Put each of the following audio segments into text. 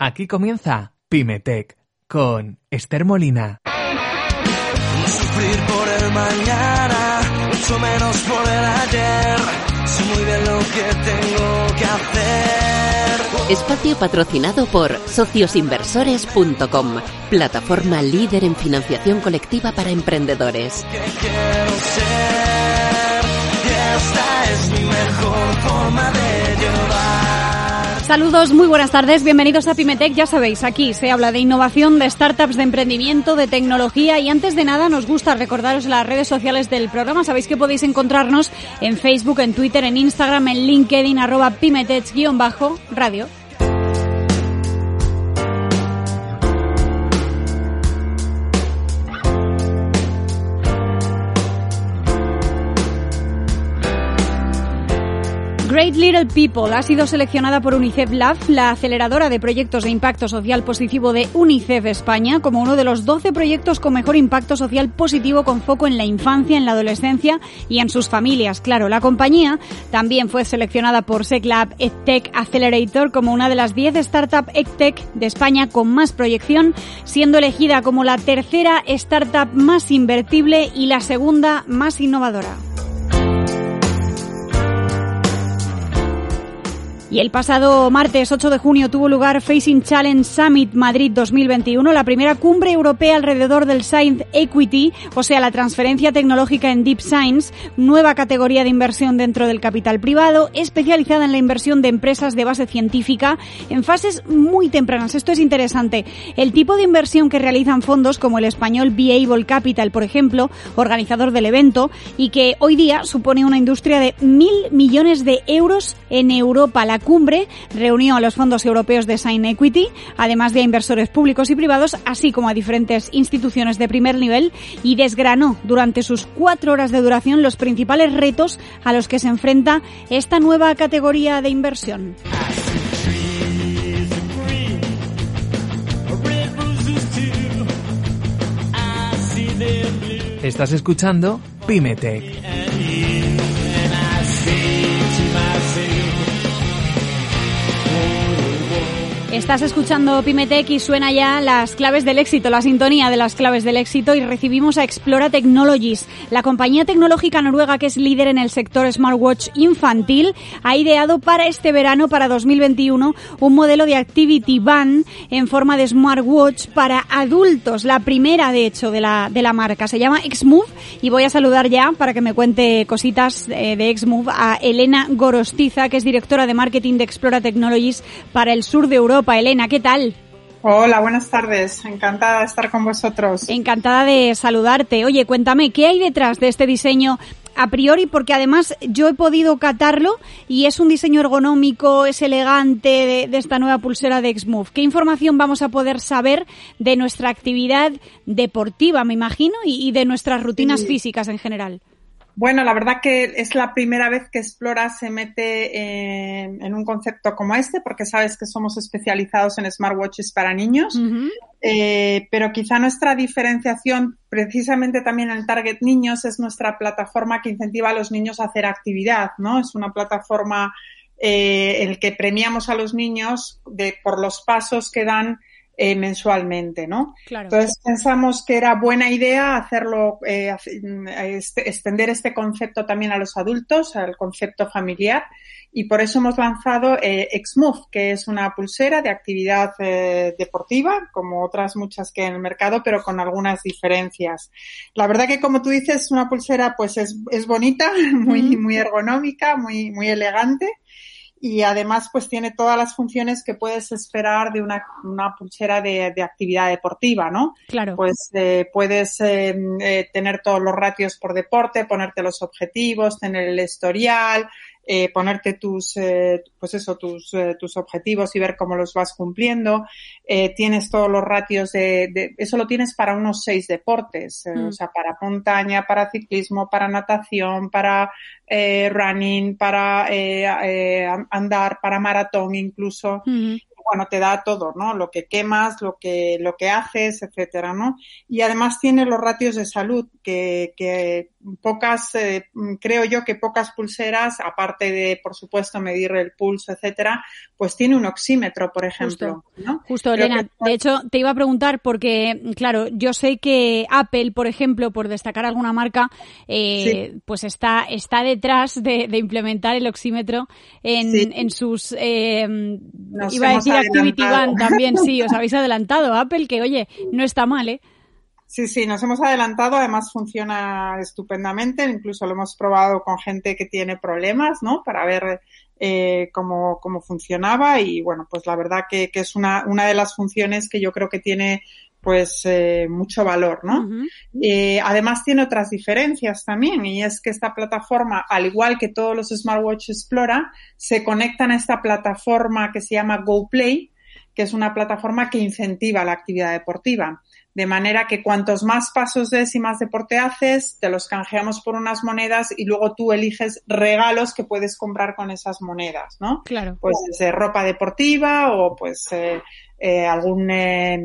Aquí comienza Pymetech con Esther Molina. No sufrir por el mañana, mucho menos por el ayer. Sé muy bien lo que tengo que hacer. Espacio patrocinado por sociosinversores.com, plataforma líder en financiación colectiva para emprendedores. Que quiero ser. Saludos, muy buenas tardes, bienvenidos a Pimetech. Ya sabéis, aquí se habla de innovación, de startups, de emprendimiento, de tecnología y antes de nada nos gusta recordaros las redes sociales del programa. Sabéis que podéis encontrarnos en Facebook, en Twitter, en Instagram, en LinkedIn, arroba Pimetech-radio. Great Little People ha sido seleccionada por UNICEF Lab, la aceleradora de proyectos de impacto social positivo de UNICEF España, como uno de los 12 proyectos con mejor impacto social positivo con foco en la infancia, en la adolescencia y en sus familias. Claro, la compañía también fue seleccionada por SecLab EdTech Accelerator como una de las 10 startups EdTech de España con más proyección, siendo elegida como la tercera startup más invertible y la segunda más innovadora. Y el pasado martes 8 de junio tuvo lugar Facing Challenge Summit Madrid 2021, la primera cumbre europea alrededor del Science Equity, o sea, la transferencia tecnológica en Deep Science, nueva categoría de inversión dentro del capital privado, especializada en la inversión de empresas de base científica en fases muy tempranas. Esto es interesante. El tipo de inversión que realizan fondos como el español Viable Capital, por ejemplo, organizador del evento, y que hoy día supone una industria de mil millones de euros en Europa. La cumbre reunió a los fondos europeos de Sign Equity, además de a inversores públicos y privados, así como a diferentes instituciones de primer nivel, y desgranó durante sus cuatro horas de duración los principales retos a los que se enfrenta esta nueva categoría de inversión. Estás escuchando Pymetech. Estás escuchando Pimetech y suena ya las claves del éxito, la sintonía de las claves del éxito y recibimos a Explora Technologies. La compañía tecnológica noruega que es líder en el sector smartwatch infantil ha ideado para este verano, para 2021, un modelo de Activity Band en forma de smartwatch para adultos, la primera de hecho de la, de la marca. Se llama Xmove y voy a saludar ya para que me cuente cositas eh, de Xmove a Elena Gorostiza, que es directora de marketing de Explora Technologies para el sur de Europa. Elena, ¿qué tal? Hola, buenas tardes. Encantada de estar con vosotros. Encantada de saludarte. Oye, cuéntame, ¿qué hay detrás de este diseño a priori? Porque además yo he podido catarlo y es un diseño ergonómico, es elegante de, de esta nueva pulsera de Xmove. ¿Qué información vamos a poder saber de nuestra actividad deportiva, me imagino, y, y de nuestras rutinas Sí. físicas en general? Bueno, la verdad que es la primera vez que Explora se mete en, en un concepto como este, porque sabes que somos especializados en smartwatches para niños, eh, pero quizá nuestra diferenciación precisamente también en el target niños es nuestra plataforma que incentiva a los niños a hacer actividad, ¿no? Es una plataforma eh, en la que premiamos a los niños de, por los pasos que dan eh, mensualmente, ¿no? Claro. Entonces pensamos que era buena idea hacerlo, eh, hace- este- extender este concepto también a los adultos, al concepto familiar, y por eso hemos lanzado eh, Xmove, que es una pulsera de actividad eh, deportiva, como otras muchas que hay en el mercado, pero con algunas diferencias. La verdad que como tú dices, una pulsera pues es, es bonita, muy, muy ergonómica, muy, muy elegante y además pues tiene todas las funciones que puedes esperar de una, una pulsera de, de actividad deportiva, ¿no? Claro. Pues eh, puedes eh, eh, tener todos los ratios por deporte, ponerte los objetivos, tener el historial, eh, ponerte tus, eh, pues eso, tus, eh, tus objetivos y ver cómo los vas cumpliendo. Eh, tienes todos los ratios de, de, eso lo tienes para unos seis deportes, eh, Mm. o sea, para montaña, para ciclismo, para natación, para eh, running, para eh, eh, andar, para maratón incluso Ujú. Bueno, te da todo, ¿no? Lo que quemas, lo que, lo que haces, etcétera, ¿no? Y además tiene los ratios de salud, que, que pocas, eh, creo yo que pocas pulseras, aparte de, por supuesto, medir el pulso, etcétera, pues tiene un oxímetro, por ejemplo, ¿no? Justo, Elena. que- De hecho, te iba a preguntar porque, claro, yo sé que Apple, por ejemplo, por destacar alguna marca, eh, pues está, está detrás de, de implementar el oxímetro en, Sí. en sus, eh, iba a decir Activity adelantado. Band también, sí, os habéis adelantado. Apple, que oye, no está mal, ¿eh? Sí, sí, nos hemos adelantado, además funciona estupendamente, incluso lo hemos probado con gente que tiene problemas, ¿no? Para ver eh, cómo, cómo funcionaba y bueno, pues la verdad que, que es una, una de las funciones que yo creo que tiene pues eh, mucho valor, ¿no? Eh, además tiene otras diferencias también y es que esta plataforma, al igual que todos los Smartwatch Explora, se conectan a esta plataforma que se llama GoPlay, que es una plataforma que incentiva la actividad deportiva. De manera que cuantos más pasos des y más deporte haces, te los canjeamos por unas monedas y luego tú eliges regalos que puedes comprar con esas monedas, ¿no? Claro. Pues desde ropa deportiva o pues eh, eh, algún eh,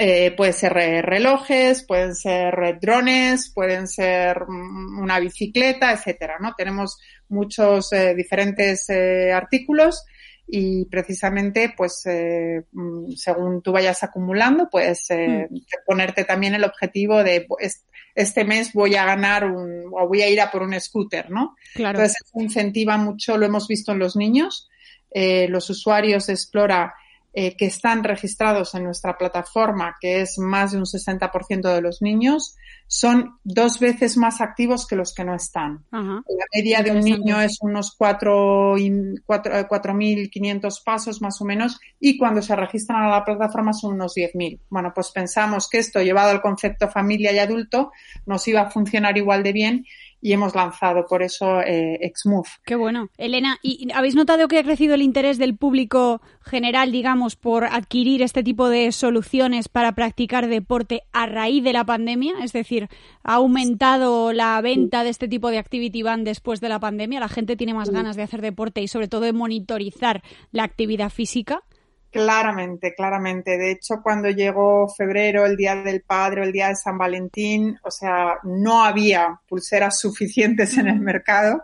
eh, puede ser eh, relojes, pueden ser eh, drones, pueden ser mm, una bicicleta, etcétera, ¿no? Tenemos muchos eh, diferentes eh, artículos y precisamente, pues, eh, mm, según tú vayas acumulando, puedes eh, ponerte también el objetivo de pues, este mes voy a ganar un, o voy a ir a por un scooter, ¿no? Claro. Entonces, eso incentiva mucho, lo hemos visto en los niños, eh, los usuarios de Explora eh, que están registrados en nuestra plataforma, que es más de un 60% de los niños, son dos veces más activos que los que no están. Ajá. La media de un niño es unos cuatro y- cuatro- eh, 4.500 pasos más o menos y cuando se registran a la plataforma son unos 10.000. Bueno, pues pensamos que esto llevado al concepto familia y adulto nos iba a funcionar igual de bien y hemos lanzado por eso eh, XMove. Qué bueno. Elena, ¿y habéis notado que ha crecido el interés del público general, digamos, por adquirir este tipo de soluciones para practicar deporte a raíz de la pandemia? Es decir, ¿ha aumentado la venta de este tipo de activity band después de la pandemia? ¿La gente tiene más ganas de hacer deporte y sobre todo de monitorizar la actividad física? Claramente, claramente. De hecho, cuando llegó febrero, el Día del Padre, o el Día de San Valentín, o sea, no había pulseras suficientes en el mercado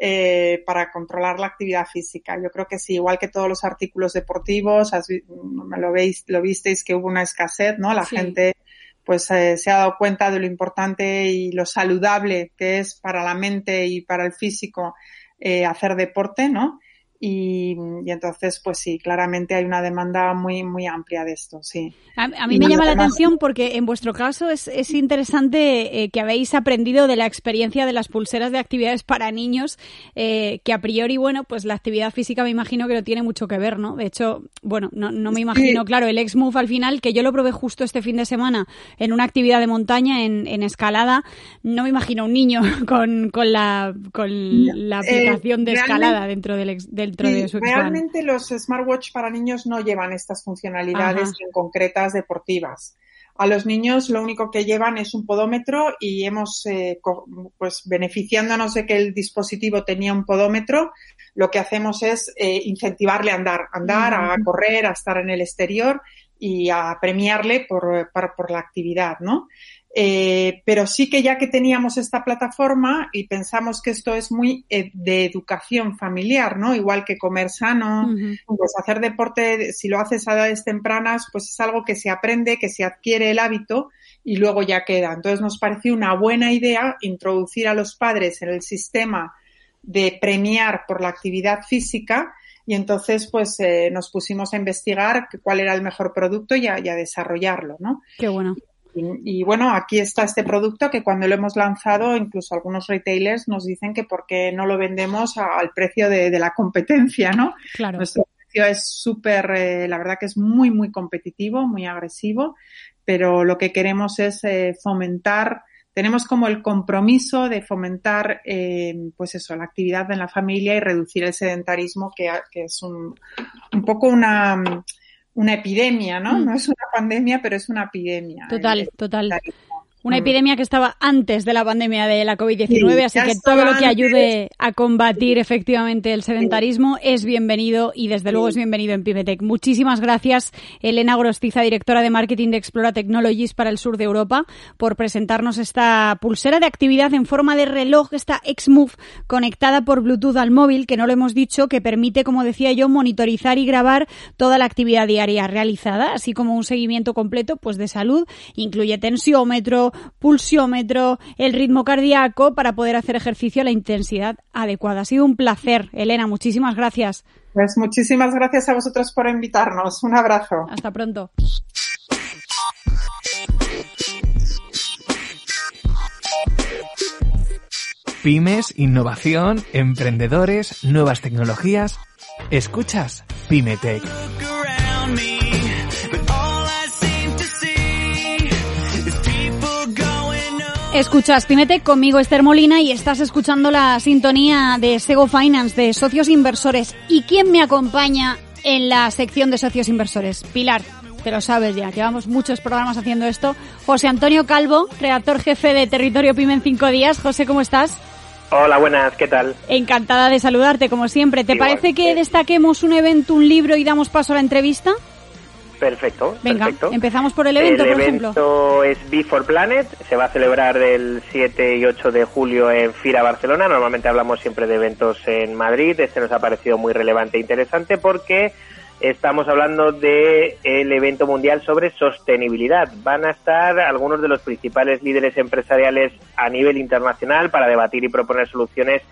eh, para controlar la actividad física. Yo creo que sí, igual que todos los artículos deportivos, me lo veis, lo visteis que hubo una escasez, ¿no? La Sí. gente pues eh, se ha dado cuenta de lo importante y lo saludable que es para la mente y para el físico eh, hacer deporte, ¿no? Y, y entonces, pues sí, claramente hay una demanda muy, muy amplia de esto, sí. A, a mí Y me llama la atención porque en vuestro caso es, es interesante eh, que habéis aprendido de la experiencia de las pulseras de actividades para niños, eh, que a priori, bueno, pues la actividad física me imagino que no tiene mucho que ver, ¿no? De hecho, bueno, no, no me imagino, claro, el X-Move al final, que yo lo probé justo este fin de semana en una actividad de montaña, en, en escalada, no me imagino un niño con, con, la, con la Eh, aplicación de escalada dentro, del, ex- dentro de Sí, su X-Band. realmente los smartwatch para niños no llevan estas funcionalidades Ajá. en concretas deportivas. A los niños lo único que llevan es un podómetro y hemos, eh, pues beneficiándonos de que el dispositivo tenía un podómetro, lo que hacemos es eh, incentivarle a andar, andar, a correr, a estar en el exterior y a premiarle por, por, por la actividad, ¿no? Eh, pero sí que ya que teníamos esta plataforma y pensamos que esto es muy eh, de educación familiar, ¿no? Igual que comer sano, pues hacer deporte, si lo haces a edades tempranas, pues es algo que se aprende, que se adquiere el hábito y luego ya queda. Entonces nos pareció una buena idea introducir a los padres en el sistema de premiar por la actividad física y entonces pues eh, nos pusimos a investigar cuál era el mejor producto y a, y a desarrollarlo, ¿no? Qué bueno. Y, y, bueno, aquí está este producto que cuando lo hemos lanzado, incluso algunos retailers nos dicen que por qué no lo vendemos a- al precio de, de la competencia, ¿no? Claro. Nuestro precio es súper, eh, la verdad que es muy, muy competitivo, muy agresivo, pero lo que queremos es eh, fomentar tenemos como el compromiso de fomentar, eh, pues eso, la actividad en la familia y reducir el sedentarismo, que, que es un, un poco una, una epidemia, ¿no? Mm. No es una pandemia, pero es una epidemia. Total, El total. sedentarismo. Una Mm. epidemia que estaba antes de la pandemia de la COVID-19, Sí, así que todo lo que antes. ayude a combatir efectivamente el sedentarismo es bienvenido y desde luego es bienvenido en Pimetec. Muchísimas gracias, Elena Gorostiza, directora de marketing de Explora Technologies para el sur de Europa, por presentarnos esta pulsera de actividad en forma de reloj, esta X-Move, conectada por Bluetooth al móvil, que no lo hemos dicho, que permite, como decía yo, monitorizar y grabar toda la actividad diaria realizada, así como un seguimiento completo pues de salud. Incluye tensiómetro, pulsiómetro, el ritmo cardíaco para poder hacer ejercicio a la intensidad adecuada. Ha sido un placer, Elena. Muchísimas gracias. Pues muchísimas gracias a vosotros por invitarnos. Un abrazo. Hasta pronto. Pymes, innovación, emprendedores, nuevas tecnologías. Escuchas Pymetech. Escuchas Pymetech conmigo Esther Molina y estás escuchando la sintonía de Sego Finance de socios inversores. ¿Y quién me acompaña en la sección de socios inversores? Pilar. Te lo sabes ya, llevamos muchos programas haciendo esto. José Antonio Calvo, redactor jefe de Territorio Pyme en cinco días. José, ¿cómo estás? Hola, buenas, ¿qué tal? Encantada de saludarte, como siempre. ¿Te Igual, parece que eh. destaquemos un evento, un libro y damos paso a la entrevista? Perfecto. Venga, perfecto. empezamos por el evento, el por ejemplo. evento es Before Planet, se va a celebrar del 7 y 8 de julio en Fira Barcelona. Normalmente hablamos siempre de eventos en Madrid. Este nos ha parecido muy relevante e interesante porque estamos hablando de el evento mundial sobre sostenibilidad. Van a estar algunos de los principales líderes empresariales a nivel internacional para debatir y proponer soluciones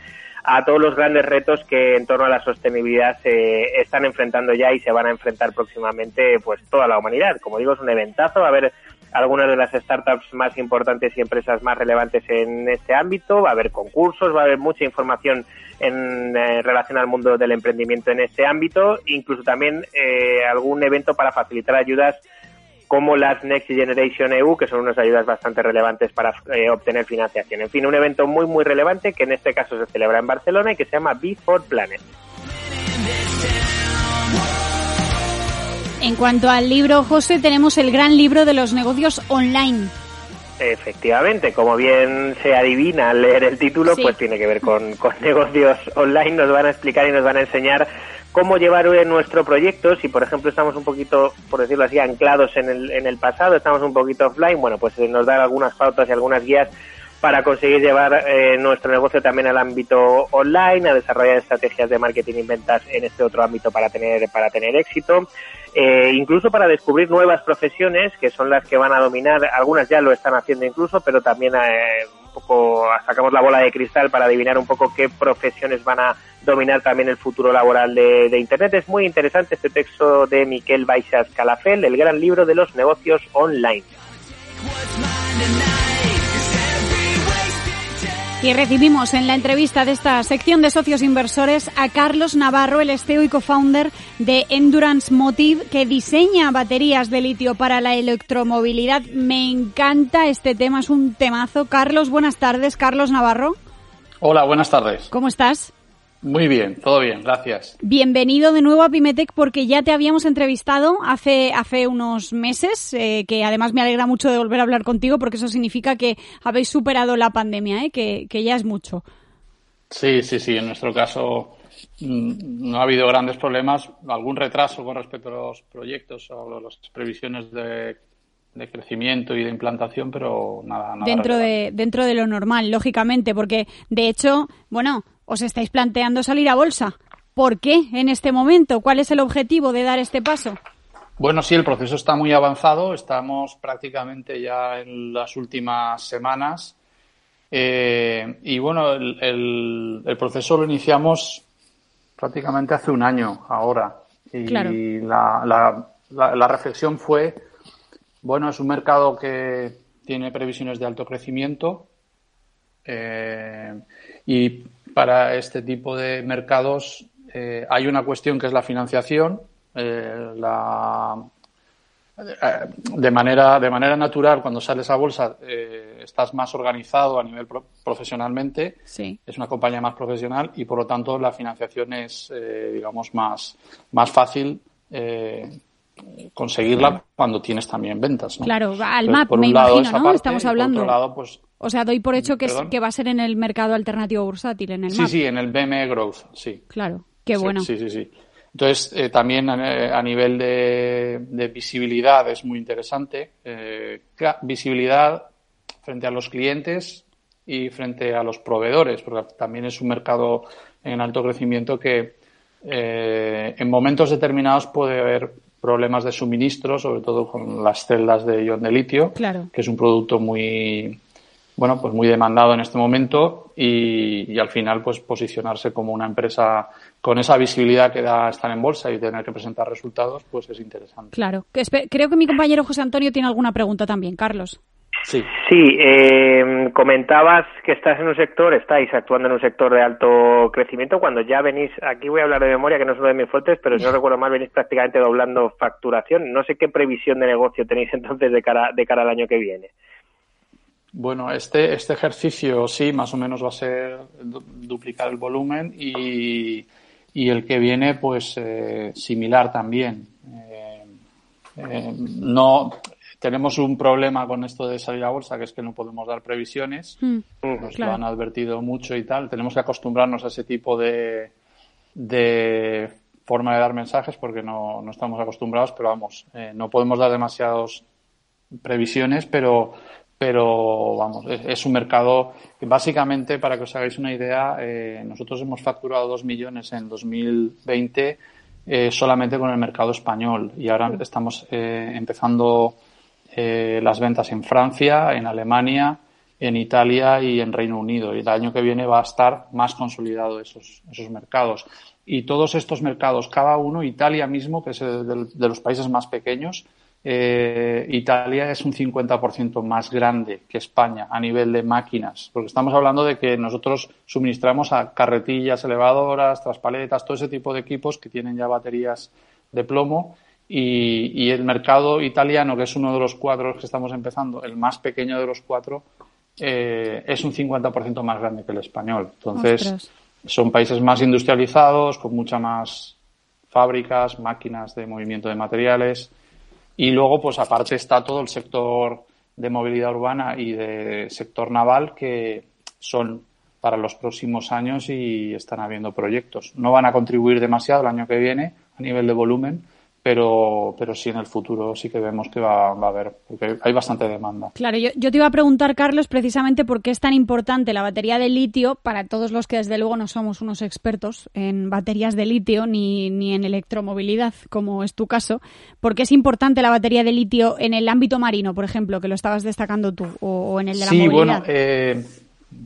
a todos los grandes retos que en torno a la sostenibilidad se están enfrentando ya y se van a enfrentar próximamente pues toda la humanidad. Como digo, es un eventazo, va a haber algunas de las startups más importantes y empresas más relevantes en este ámbito, va a haber concursos, va a haber mucha información en eh, relación al mundo del emprendimiento en este ámbito, incluso también eh, algún evento para facilitar ayudas como las Next Generation EU, que son unas ayudas bastante relevantes para eh, obtener financiación. En fin, un evento muy, muy relevante que en este caso se celebra en Barcelona y que se llama Before Planet. En cuanto al libro, José, tenemos el gran libro de los negocios online. Efectivamente, como bien se adivina al leer el título, Sí. pues tiene que ver con, con negocios online. Nos van a explicar y nos van a enseñar cómo llevar nuestro proyecto. Si, por ejemplo, estamos un poquito, por decirlo así, anclados en el, en el pasado, estamos un poquito offline, bueno, pues eh, nos dan algunas pautas y algunas guías para conseguir llevar eh, nuestro negocio también al ámbito online, a desarrollar estrategias de marketing y ventas en este otro ámbito para tener, para tener éxito. Eh, incluso para descubrir nuevas profesiones que son las que van a dominar, algunas ya lo están haciendo incluso, pero también eh, poco sacamos la bola de cristal para adivinar un poco qué profesiones van a dominar también el futuro laboral de, de Internet. Es muy interesante este texto de Miquel Baixas Calafel, el gran libro de los negocios online. Y recibimos en la entrevista de esta sección de socios inversores a Carlos Navarro, el CEO y co-founder de Endurance Motive, que diseña baterías de litio para la electromovilidad. Me encanta este tema, es un temazo. Carlos, buenas tardes. Carlos Navarro, Hola, buenas tardes. ¿cómo estás? Muy bien, todo bien, gracias. Bienvenido de nuevo a Pimetec porque ya te habíamos entrevistado hace, hace unos meses, eh, que además me alegra mucho de volver a hablar contigo porque eso significa que habéis superado la pandemia, ¿eh? que, que ya es mucho. Sí, sí, sí, en nuestro caso mm, no ha habido grandes problemas, algún retraso con respecto a los proyectos o las previsiones de, de crecimiento y de implantación, pero nada, nada. dentro relevante. de dentro de lo normal, lógicamente, porque de hecho, bueno, os estáis planteando salir a bolsa. ¿Por qué en este momento? ¿Cuál es el objetivo de dar este paso? Bueno, sí, el proceso está muy avanzado. Estamos prácticamente ya en las últimas semanas. Eh, y bueno, el, el- el proceso lo iniciamos prácticamente hace un año ahora. Y Claro. la, la- la- la reflexión fue, bueno, es un mercado que tiene previsiones de alto crecimiento. eh, y para este tipo de mercados eh, hay una cuestión que es la financiación. eh, la, eh, de manera de manera natural cuando sales a bolsa eh, estás más organizado a nivel pro- profesionalmente, Sí. es una compañía más profesional y por lo tanto la financiación es, eh, digamos, más, más fácil conseguirla cuando tienes también ventas. ¿no? Claro, al MAP, por me un lado, imagino, ¿no? parte, Estamos hablando. otro lado, pues O sea, doy por hecho que, que va a ser en el mercado alternativo bursátil, en el sí, MAP. sí, en el BME Growth, sí. Claro, qué Sí, bueno. Sí, sí, sí. Entonces, eh, también a, a nivel de, de visibilidad es muy interesante. Eh, visibilidad frente a los clientes y frente a los proveedores, porque también es un mercado en alto crecimiento que eh, en momentos determinados puede haber problemas de suministro, sobre todo con las celdas de ion de litio, Claro. que es un producto muy, bueno, pues muy demandado en este momento y, y al final pues posicionarse como una empresa con esa visibilidad que da estar en bolsa y tener que presentar resultados, pues es interesante. Claro. Creo que mi compañero José Antonio tiene alguna pregunta también, Carlos. Sí. Sí, eh, comentabas que estás en un sector, estáis actuando en un sector de alto crecimiento cuando ya venís, aquí voy a hablar de memoria que no es uno de mis fuertes, pero si no recuerdo mal venís prácticamente doblando facturación. No sé qué previsión de negocio tenéis entonces de cara, de cara al año que viene. Bueno, este, este ejercicio sí, más o menos va a ser du- duplicar el volumen y, y el que viene, pues eh, similar también. Eh, eh, no tenemos un problema con esto de salir a bolsa, que es que no podemos dar previsiones. Mm, Nos claro. lo han advertido mucho y tal. Tenemos que acostumbrarnos a ese tipo de, de forma de dar mensajes porque no, no estamos acostumbrados, pero vamos, eh, no podemos dar demasiados previsiones, pero, pero vamos, es, es un mercado que básicamente, para que os hagáis una idea, eh, nosotros hemos facturado 2 millones en 2020 eh, solamente con el mercado español y ahora estamos eh, empezando eh, las ventas en Francia, en Alemania, en Italia y en Reino Unido. Y el año que viene va a estar más consolidado esos, esos mercados. Y todos estos mercados, cada uno, Italia mismo, que es de los países más pequeños, eh, Italia es un 50% más grande que España a nivel de máquinas, porque estamos hablando de que nosotros suministramos a carretillas elevadoras, traspaletas, todo ese tipo de equipos que tienen ya baterías de plomo y, y el mercado italiano, que es uno de los cuatro que estamos empezando, el más pequeño de los cuatro, eh, es un 50% más grande que el español. Entonces, Ostras. son países más industrializados, con muchas más fábricas, máquinas de movimiento de materiales. Y luego, pues aparte está todo el sector de movilidad urbana y de sector naval que son para los próximos años y están habiendo proyectos. No van a contribuir demasiado el año que viene a nivel de volumen, pero, pero sí en el futuro sí que vemos que va, va a haber, porque hay bastante demanda. Claro, yo, yo te iba a preguntar, Carlos, precisamente por qué es tan importante la batería de litio para todos los que desde luego no somos unos expertos en baterías de litio ni, ni en electromovilidad, como es tu caso. ¿Por qué es importante la batería de litio en el ámbito marino, por ejemplo, que lo estabas destacando tú, o, o en el de la sí, movilidad? bueno, eh,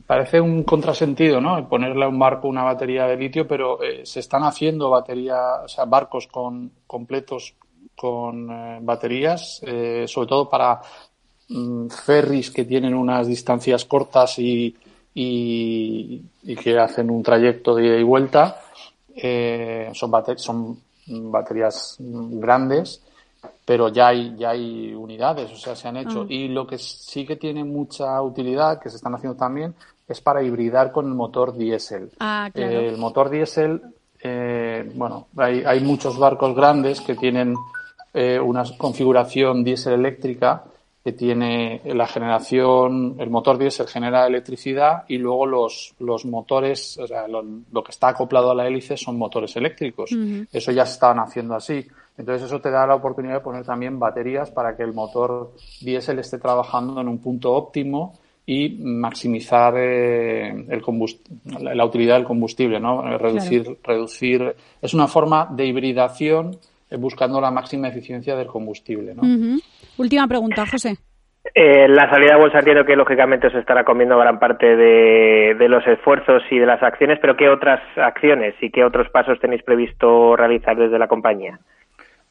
parece un contrasentido, ¿no? Ponerle a un barco una batería de litio, pero eh, se están haciendo baterías, o sea, barcos con completos con eh, baterías, eh, sobre todo para mm, ferries que tienen unas distancias cortas y, y, y que hacen un trayecto de ida y vuelta. Eh, son, bate- son baterías mm, grandes pero ya hay, ya hay unidades, o sea, se han hecho. Ah. Y lo que sí que tiene mucha utilidad, que se están haciendo también, es para hibridar con el motor diésel. Ah, claro. Eh, el motor diésel, eh, bueno, hay, hay muchos barcos grandes que tienen eh, una configuración diésel eléctrica que tiene la generación, el motor diésel genera electricidad y luego los, los motores, o sea, lo, lo que está acoplado a la hélice son motores eléctricos. Eso ya se estaban haciendo así. Entonces eso te da la oportunidad de poner también baterías para que el motor diésel esté trabajando en un punto óptimo y maximizar eh, el la, la utilidad del combustible, ¿no? Eh, Reducir, reducir. Es una forma de hibridación eh, buscando la máxima eficiencia del combustible, ¿no? Última pregunta, José. Eh, la salida a bolsa entiendo que lógicamente os estará comiendo gran parte de, de los esfuerzos y de las acciones, pero ¿qué otras acciones y qué otros pasos tenéis previsto realizar desde la compañía?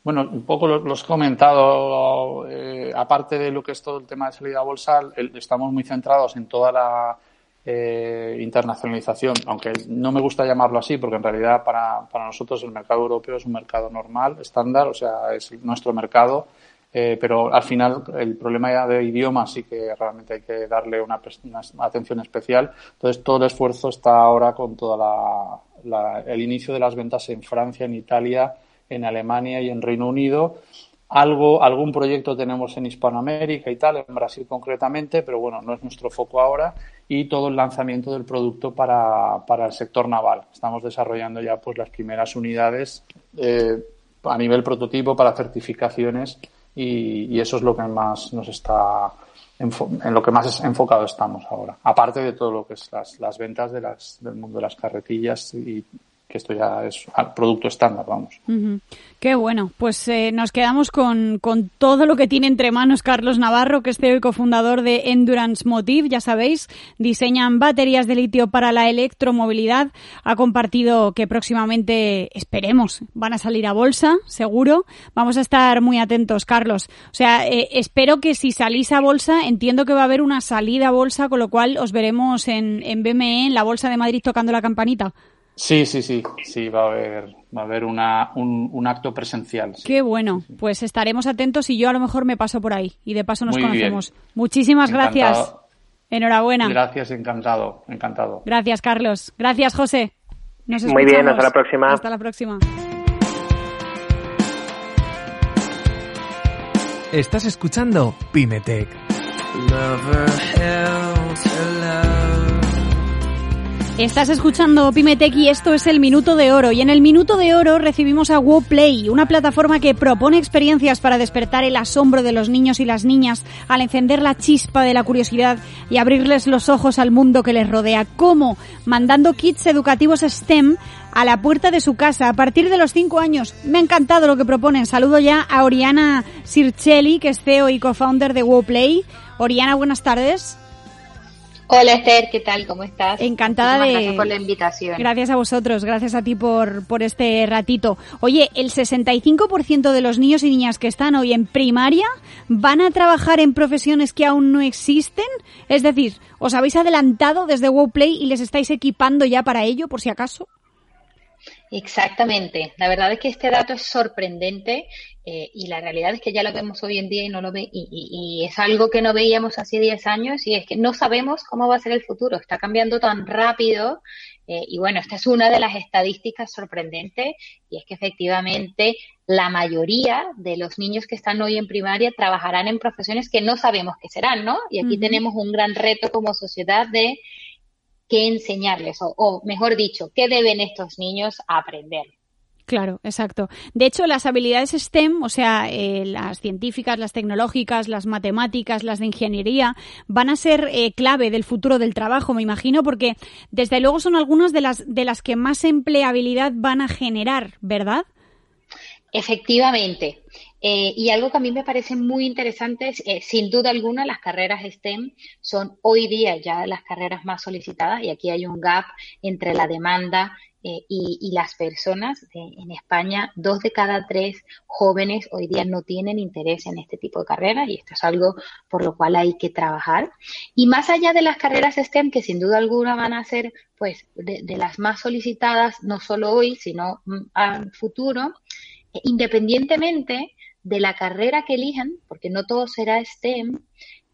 Bueno, un poco lo- los he comentado, eh, aparte de lo que es todo el tema de salida a bolsa, el- estamos muy centrados en toda la eh, internacionalización, aunque no me gusta llamarlo así, porque en realidad para, para nosotros el mercado europeo es un mercado normal, estándar, o sea, es nuestro mercado. eh, pero al final el problema de idioma sí que realmente hay que darle una, atención especial. Entonces todo el esfuerzo está ahora con toda el inicio de las ventas en Francia, en Italia, en Alemania y en Reino Unido. Algo, algún proyecto tenemos en Hispanoamérica y tal, en Brasil concretamente, pero bueno, no es nuestro foco ahora. Y todo el lanzamiento del producto para, para el sector naval. Estamos desarrollando ya pues las primeras unidades eh, a nivel prototipo para certificaciones y, eso es lo que más nos está en lo que más enfocado estamos ahora. Aparte de todo lo que es las, las ventas de las, del mundo de las carretillas y que esto ya es producto estándar, vamos. Qué bueno, pues eh, nos quedamos con, con, todo lo que tiene entre manos Carlos Navarro, que es CEO y cofundador de Endurance Motive, ya sabéis, diseñan baterías de litio para la electromovilidad, ha compartido que próximamente, esperemos, van a salir a bolsa, seguro, vamos a estar muy atentos, Carlos. O sea, eh, espero que si salís a bolsa, entiendo que va a haber una salida a bolsa, con lo cual os veremos en, en BME, en la Bolsa de Madrid, tocando la campanita. Sí, sí, sí, sí, va a haber, va a haber una, un, acto presencial. Qué bueno, pues estaremos atentos y yo a lo mejor me paso por ahí y de paso nos conocemos. Muchísimas gracias. Enhorabuena. Gracias, encantado, encantado. Gracias, Carlos. Gracias, José. Nos Muy bien, hasta la próxima. Hasta la próxima. Estás escuchando Pimetech. Estás escuchando Pimetech y esto es el Minuto de Oro. Y en el Minuto de Oro recibimos a WoPlay, una plataforma que propone experiencias para despertar el asombro de los niños y las niñas al encender la chispa de la curiosidad y abrirles los ojos al mundo que les rodea. ¿Cómo? Mandando kits educativos STEM a la puerta de su casa a partir de los 5 años. Me ha encantado lo que proponen. Saludo ya a Oriana Sirchelli, que es CEO y co-founder de WoPlay. Oriana, buenas tardes. Hola Esther, ¿qué tal? ¿Cómo estás? Encantada de... Gracias por la invitación. Gracias a vosotros, gracias a ti por, por este ratito. Oye, el 65% de los niños y niñas que están hoy en primaria van a trabajar en profesiones que aún no existen. Es decir, ¿os habéis adelantado desde WowPlay y les estáis equipando ya para ello, por si acaso? Exactamente. La verdad es que este dato es sorprendente eh, y la realidad es que ya lo vemos hoy en día y no lo ve y, es algo que no veíamos hace 10 años y es que no sabemos cómo va a ser el futuro. Está cambiando tan rápido eh, y bueno, esta es una de las estadísticas sorprendentes y es que efectivamente la mayoría de los niños que están hoy en primaria trabajarán en profesiones que no sabemos qué serán, ¿no? Y aquí tenemos un gran reto como sociedad de qué enseñarles, o, mejor dicho, qué deben estos niños aprender. Claro, exacto. De hecho, las habilidades STEM, o sea, eh, las científicas, las tecnológicas, las matemáticas, las de ingeniería, van a ser eh, clave del futuro del trabajo, me imagino, porque desde luego son algunas de las, de las que más empleabilidad van a generar, ¿verdad? Efectivamente. Eh, y algo que a mí me parece muy interesante es, eh, sin duda alguna, las carreras STEM son hoy día ya las carreras más solicitadas y aquí hay un gap entre la demanda eh, y, las personas. en España, dos de cada tres jóvenes hoy día no tienen interés en este tipo de carreras y esto es algo por lo cual hay que trabajar. Y más allá de las carreras STEM, que sin duda alguna van a ser pues de, las más solicitadas, no solo hoy, sino mm, al futuro, independientemente de la carrera que elijan, porque no todo será STEM,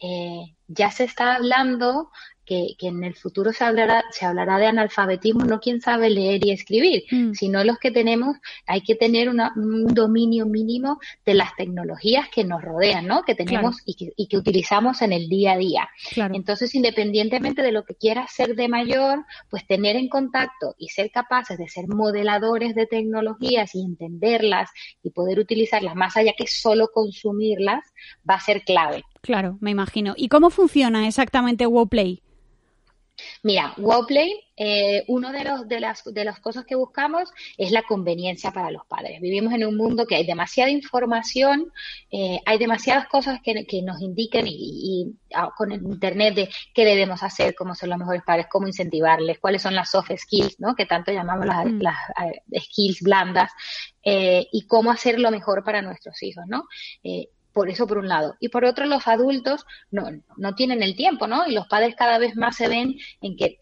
eh, ya se está hablando que, en el futuro se hablará, se hablará de analfabetismo, no quien sabe leer y escribir, mm. sino los que tenemos, hay que tener un dominio mínimo de las tecnologías que nos rodean, ¿no? Que tenemos y, que, y, que, utilizamos en el día a día. Entonces, independientemente de lo que quieras ser de mayor, pues tener en contacto y ser capaces de ser modeladores de tecnologías y entenderlas y poder utilizarlas más allá que solo consumirlas, va a ser clave. Claro, me imagino. ¿Y cómo funciona exactamente WoWplay? Mira, WowPlay, eh, uno de los de las de las cosas que buscamos es la conveniencia para los padres. Vivimos en un mundo que hay demasiada información, eh, hay demasiadas cosas que, nos indiquen y, ah, con el internet de qué debemos hacer, cómo ser los mejores padres, cómo incentivarles, cuáles son las soft skills, ¿no? Que tanto llamamos las, mm. skills blandas eh, y cómo hacer lo mejor para nuestros hijos, ¿no? Por eso por un lado. Y por otro, los adultos no, no tienen el tiempo, ¿no? Y los padres cada vez más se ven en que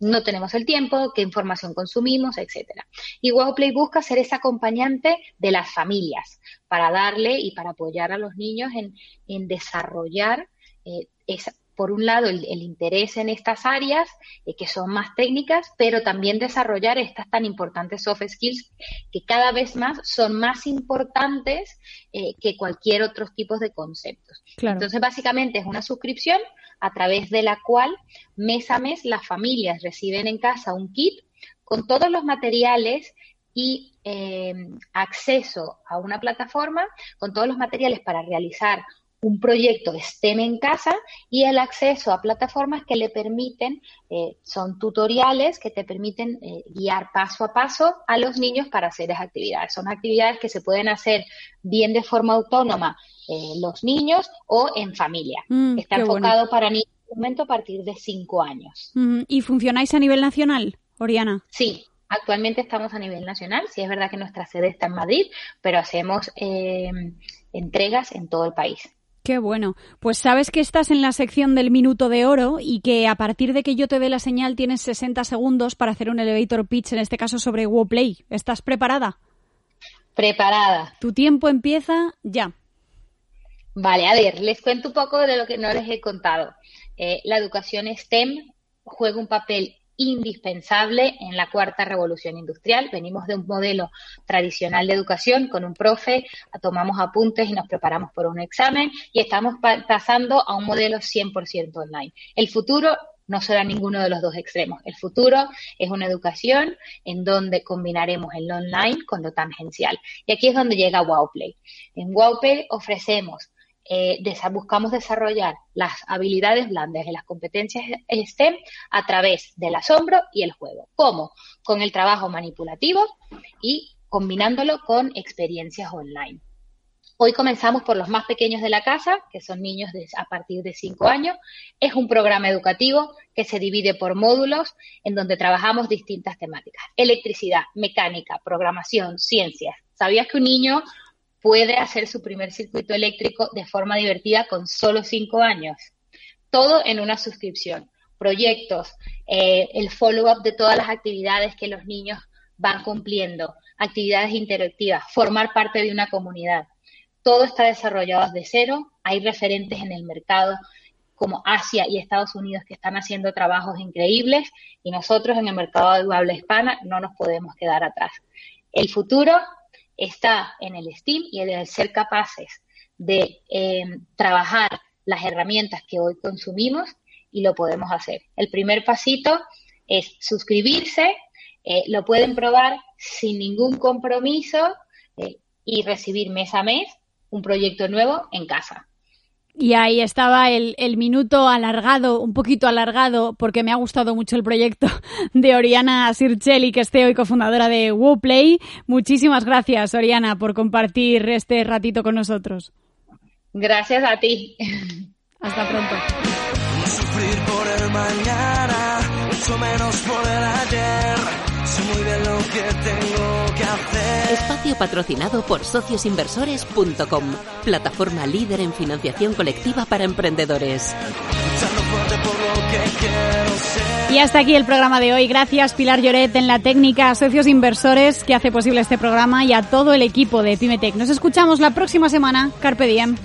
no tenemos el tiempo, qué información consumimos, etcétera. Y Wowplay busca ser ese acompañante de las familias para darle y para apoyar a los niños en, desarrollar eh, esa, por un lado, el, interés en estas áreas eh, que son más técnicas, pero también desarrollar estas tan importantes soft skills que cada vez más son más importantes eh, que cualquier otro tipo de conceptos. Entonces, básicamente es una suscripción a través de la cual mes a mes las familias reciben en casa un kit con todos los materiales y eh, acceso a una plataforma con todos los materiales para realizar un proyecto STEM en casa y el acceso a plataformas que le permiten, eh, son tutoriales que te permiten eh, guiar paso a paso a los niños para hacer esas actividades. Son actividades que se pueden hacer bien de forma autónoma eh, los niños o en familia. Mm, Está enfocado para niños momento a partir de cinco años. Mm, ¿Y funcionáis a nivel nacional, Oriana? Sí, Actualmente estamos a nivel nacional, sí es verdad que nuestra sede está en Madrid, pero hacemos entregas en todo el país. Qué bueno. Pues sabes que estás en la sección del minuto de oro y que a partir de que yo te dé la señal tienes 60 segundos para hacer un elevator pitch, en este caso sobre WoPlay. ¿Estás preparada? Preparada. Tu tiempo empieza ya. Vale, a ver, les cuento un poco de lo que no les he contado. Eh, la educación STEM juega un papel indispensable en la cuarta revolución industrial. Venimos de un modelo tradicional de educación con un profe, tomamos apuntes y nos preparamos por un examen y estamos pasando a un modelo 100% online. El futuro no será ninguno de los dos extremos. El futuro es una educación en donde combinaremos el online con lo tangencial. Y aquí es donde llega WowPlay. En WowPlay ofrecemos eh, buscamos desarrollar las habilidades blandas y las competencias STEM a través del asombro y el juego. ¿Cómo? Con el trabajo manipulativo y combinándolo con experiencias online. Hoy comenzamos por los más pequeños de la casa, que son niños a partir de 5 años. Es un programa educativo que se divide por módulos en donde trabajamos distintas temáticas. Electricidad, mecánica, programación, ciencias. ¿Sabías que un niño puede hacer su primer circuito eléctrico de forma divertida con solo cinco años. Todo en una suscripción. Proyectos, eh, el follow-up de todas las actividades que los niños van cumpliendo, actividades interactivas, formar parte de una comunidad. Todo está desarrollado desde cero. Hay referentes en el mercado como Asia y Estados Unidos que están haciendo trabajos increíbles y nosotros en el mercado de habla hispana no nos podemos quedar atrás. El futuro está en el STEAM y en el ser capaces de eh, trabajar las herramientas que hoy consumimos y lo podemos hacer. El primer pasito es suscribirse, eh, lo pueden probar sin ningún compromiso eh, y recibir mes a mes un proyecto nuevo en casa. Y ahí estaba el, minuto alargado, un poquito alargado, porque me ha gustado mucho el proyecto de Oriana Sirchelli, que es CEO y cofundadora de WoPlay. Muchísimas gracias, Oriana, por compartir este ratito con nosotros. Gracias a ti. Hasta pronto. sufrir por el mañana, mucho menos por el ayer. Muy bien lo que tengo Espacio patrocinado por sociosinversores.com, plataforma líder en financiación colectiva para emprendedores. Y hasta aquí el programa de hoy. Gracias Pilar Lloret en la técnica, a socios inversores que hace posible este programa y a todo el equipo de Pimetech. Nos escuchamos la próxima semana. Carpe diem.